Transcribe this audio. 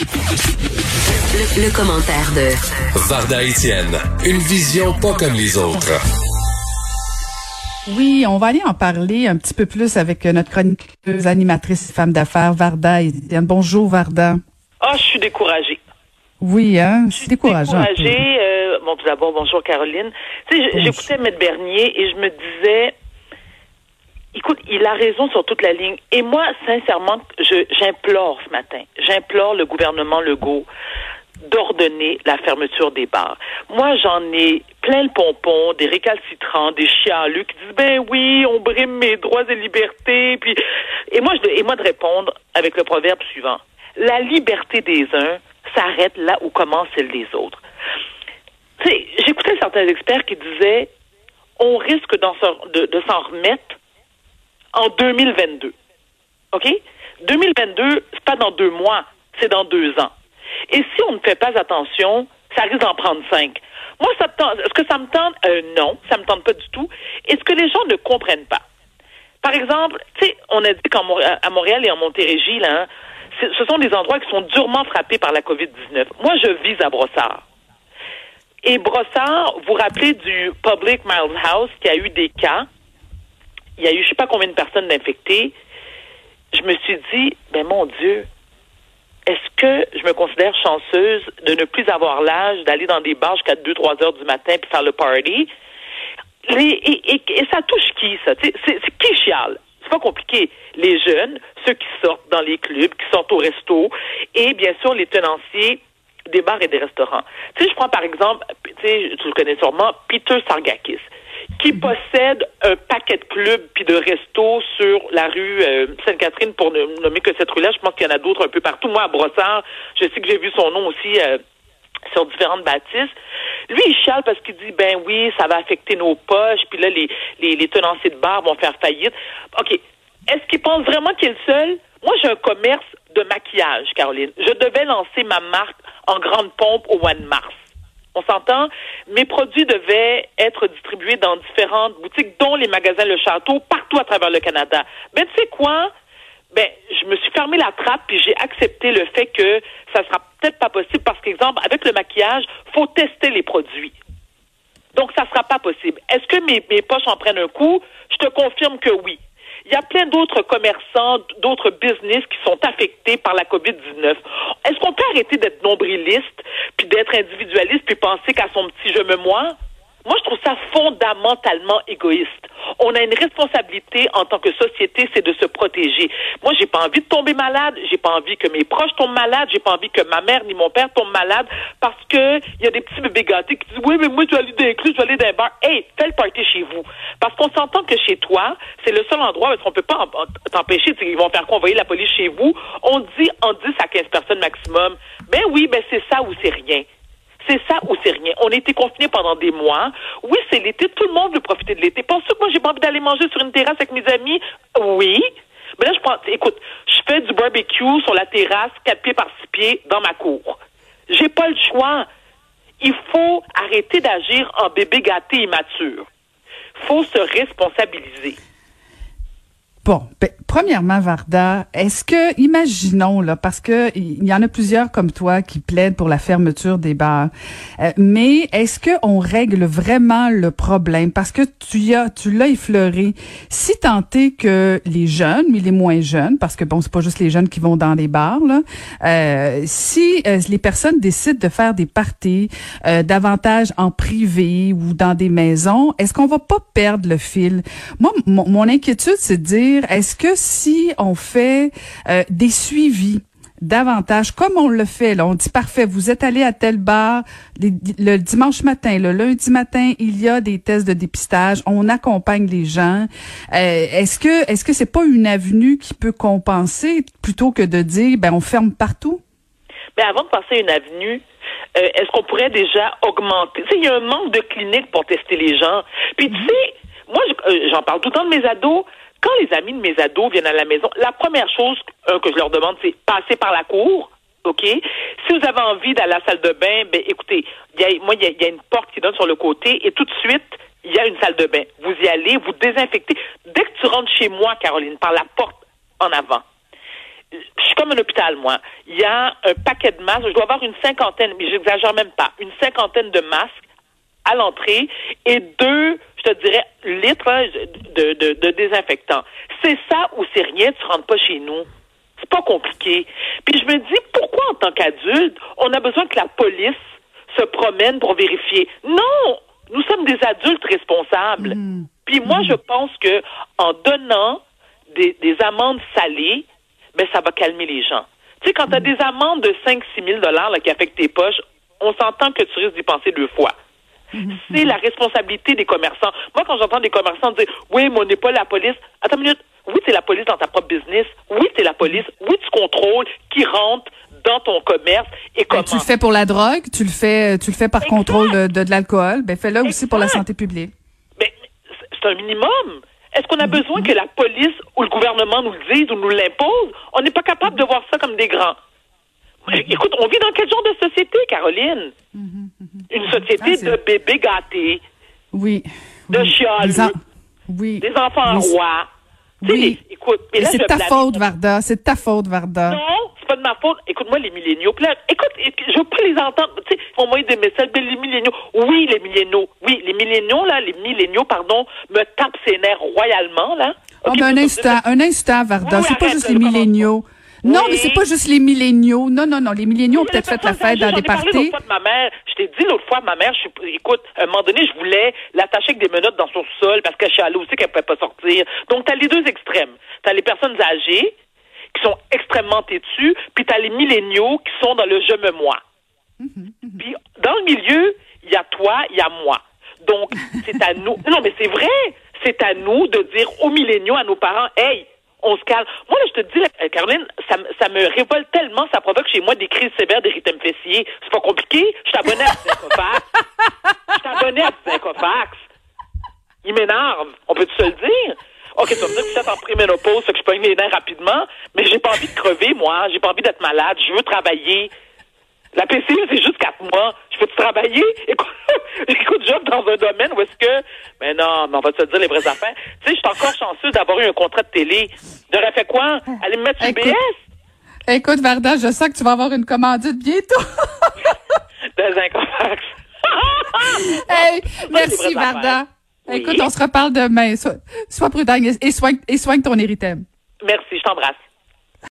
Le, commentaire de Varda Etienne, une vision pas comme les autres. Oui, on va aller en parler un petit peu plus avec notre chroniqueuse, animatrice femme d'affaires, Varda Etienne. Bonjour, Varda. Ah, je suis découragée. Oui, hein, c'est décourageant. Découragée. Euh, bon, tout d'abord, bonjour Caroline. Tu sais, j'écoutais Maître Bernier et je me disais, écoute, il a raison sur toute la ligne. Et moi, sincèrement, j'implore ce matin, j'implore le gouvernement Legault d'ordonner la fermeture des bars. Moi, j'en ai plein le pompon, des récalcitrants, des chialus qui disent ben oui, on brime mes droits et libertés, puis et moi je, et moi de répondre avec le proverbe suivant la liberté des uns s'arrête là où commence celle des autres. J'écoutais certains experts qui disaient on risque de, de s'en remettre en 2022. OK? 2022, c'est pas dans deux mois, c'est dans deux ans. Et si on ne fait pas attention, ça risque d'en prendre cinq. Moi, ça Est-ce que ça me tente? Euh, non, ça me tente pas du tout. Et ce que les gens ne comprennent pas. Par exemple, tu sais, on a dit qu'à Montréal et en Montérégie, là, hein, ce sont des endroits qui sont durement frappés par la COVID-19. Moi, je vis à Brossard. Et Brossard, vous vous rappelez du Public Miles House qui a eu des cas. Il y a eu je sais pas combien de personnes infectées. Je me suis dit, ben mon Dieu, est-ce que je me considère chanceuse de ne plus avoir l'âge d'aller dans des bars jusqu'à 2-3 heures du matin puis faire le party? et, ça touche qui, ça? C'est qui chiale? C'est pas compliqué. Les jeunes, ceux qui sortent dans les clubs, qui sortent au resto, et bien sûr les tenanciers des bars et des restaurants. Tu sais, je prends par exemple, tu sais, tu le connais sûrement, Peter Sargakis qui possède un paquet de clubs puis de restos sur la rue euh, Sainte-Catherine, pour ne nommer que cette rue-là. Je pense qu'il y en a d'autres un peu partout. Moi, à Brossard, je sais que j'ai vu son nom aussi euh, sur différentes bâtisses. Lui, il chiale parce qu'il dit, ben oui, ça va affecter nos poches, puis là, les, les, les tenanciers de bar vont faire faillite. OK. Est-ce qu'il pense vraiment qu'il est le seul? Moi, j'ai un commerce de maquillage, Caroline. Je devais lancer ma marque en grande pompe au mois de mars. On s'entend? Mes produits devaient être distribués dans différentes boutiques, dont les magasins Le Château, partout à travers le Canada. Ben, tu sais quoi? Ben, je me suis fermé la trappe puis j'ai accepté le fait que ça sera peut-être pas possible parce qu'exemple, avec le maquillage, faut tester les produits. Donc, ça sera pas possible. Est-ce que mes, mes poches en prennent un coup? Je te confirme que oui. Il y a plein d'autres commerçants, d'autres business qui sont affectés par la COVID-19. Est-ce qu'on peut arrêter d'être nombriliste, puis d'être individualiste, puis penser qu'à son petit je me moi? Moi, je trouve ça fondamentalement égoïste. On a une responsabilité en tant que société, c'est de se protéger. Moi, j'ai pas envie de tomber malade, j'ai pas envie que mes proches tombent malades, j'ai pas envie que ma mère ni mon père tombent malades parce que il y a des petits bébés gâtés qui disent oui, mais moi je vais aller dans les clubs, je vais aller dans un bar. Hey, fais le party chez vous. Parce qu'on s'entend que chez toi, c'est le seul endroit où on peut pas t'empêcher. Ils vont faire quoi? Envoyer la police chez vous. On dit en 10 à 15 personnes maximum. Ben oui, ben c'est ça ou c'est rien. C'est ça ou c'est rien. On a été confinés pendant des mois. Oui, c'est l'été. Tout le monde veut profiter de l'été. Pense que moi, j'ai pas envie d'aller manger sur une terrasse avec mes amis? Oui. Mais là, je pense, écoute, je fais du barbecue sur la terrasse, quatre pieds par six pieds, dans ma cour. J'ai pas le choix. Il faut arrêter d'agir en bébé gâté immature. Faut se responsabiliser. Bon, ben, premièrement, Varda, est-ce que, imaginons là, parce que il y en a plusieurs comme toi qui plaident pour la fermeture des bars, euh, mais est-ce que on règle vraiment le problème? Parce que tu as, tu l'as effleuré. Si tant que les jeunes, mais les moins jeunes, parce que bon, c'est pas juste les jeunes qui vont dans les bars là, euh, si euh, les personnes décident de faire des parties davantage en privé ou dans des maisons, est-ce qu'on va pas perdre le fil? Moi, mon inquiétude, c'est de dire est-ce que si on fait euh, des suivis davantage, comme on le fait, là, on dit parfait, vous êtes allé à tel bar le dimanche matin, le lundi matin, il y a des tests de dépistage, on accompagne les gens. Euh, est-ce que est-ce que c'est pas une avenue qui peut compenser plutôt que de dire ben on ferme partout? Mais ben, avant de passer une avenue, euh, est-ce qu'on pourrait déjà augmenter? Tu sais, il y a un manque de cliniques pour tester les gens. Puis tu mm-hmm. sais, moi j'en parle tout le temps de mes ados. Quand les amis de mes ados viennent à la maison, la première chose euh, que je leur demande, c'est passer par la cour. OK? Si vous avez envie d'aller à la salle de bain, ben écoutez, y moi, il y, a, une porte qui donne sur le côté et tout de suite, il y a une salle de bain. Vous y allez, vous désinfectez. Dès que tu rentres chez moi, Caroline, par la porte en avant, je suis comme un hôpital, moi. Il y a un paquet de masques. Je dois avoir une cinquantaine, mais j'exagère même pas, une cinquantaine de masques à l'entrée et deux, je te dirais, litres de, de, de désinfectant. C'est ça ou c'est rien, tu rentres pas chez nous. C'est pas compliqué. Puis je me dis, pourquoi en tant qu'adulte, on a besoin que la police se promène pour vérifier? Non! Nous sommes des adultes responsables. Mm. Puis moi, je pense que en donnant des, des amendes salées, ben ça va calmer les gens. Tu sais, quand tu as des amendes de 5 6 000 dollars qui affectent tes poches, on s'entend que tu risques d'y penser deux fois. C'est la responsabilité des commerçants. Moi, quand j'entends des commerçants dire Oui, mais on n'est pas la police. Attends une minute. Oui, c'est la police dans ta propre business. Oui, c'est la police. Oui, tu contrôles qui rentre dans ton commerce et comment. Ben, tu le fais pour la drogue, tu le fais, tu le fais par Exact. contrôle de, de, de l'alcool. Ben fais-le aussi pour la santé publique. Mais c'est un minimum. Est-ce qu'on a besoin que la police ou le gouvernement nous le dise ou nous l'impose? On n'est pas capable de voir ça comme des grands. Mais Écoute, on vit dans quel genre de société, Caroline? Une société Ah, de bébés gâtés, Oui. de oui. chialeux, en- Oui. des enfants Oui. rois. Oui. les- écoute, mais c'est ta faute, Varda. C'est ta faute, Varda. Non, c'est pas de ma faute. Écoute-moi, les milléniaux. Là, écoute, je veux pas les entendre. Tu sais, ils m'envoyer des messages. Mais les milléniaux. Oui, les milléniaux. Oui, les milléniaux, là, les milléniaux, pardon, me tapent ses nerfs royalement, là. Oh, Ok, ben, un instant, un instant, Varda. Oui, c'est pas juste les milléniaux. Non, Oui. mais c'est pas juste les milléniaux. Non, non, non. Les milléniaux ont peut-être fait la fête dans des parlé parties. l'autre fois de ma mère. Je t'ai dit l'autre fois, ma mère, je suis, écoute, à un moment donné, je voulais l'attacher avec des menottes dans son sol parce qu'elle chialait aussi qu'elle pouvait pas sortir. Donc, t'as les deux extrêmes. T'as les personnes âgées qui sont extrêmement têtues, puis t'as les milléniaux qui sont dans le je me moi. Puis, dans le milieu, il y a toi, il y a moi. Donc, c'est à nous. Non, mais c'est vrai. C'est à nous de dire aux milléniaux, à nos parents, hey, on se calme. Moi, là, je te dis, euh, Caroline, ça, me- ça me révolte tellement, ça provoque chez moi des crises sévères d'érythème fessier. C'est pas compliqué. Je abonné à Psychofax. Je abonné à Psychofax. Il m'énerve. On peut-tu se le dire? OK, tu vas me dire que es en préménopause, fait que je pogne les nerfs rapidement, mais j'ai pas envie de crever, moi. J'ai pas envie d'être malade. Je veux travailler. La PCU, c'est juste quatre mois. Je peux-tu travailler? Écoute, écoute, j'offre dans un domaine où est-ce que... Mais non, mais on va se dire les vraies affaires. Tu sais, je suis encore chanceux d'avoir eu un contrat de télé. J'aurais fait quoi? Aller me mettre sur Écoute. BS? Écoute, Varda, je sens que tu vas avoir une commandite bientôt. Un cofax. hey, merci, Varda. Oui. Écoute, on se reparle demain. Sois, sois prudent et, et soigne, et soigne ton érythème. Merci, je t'embrasse.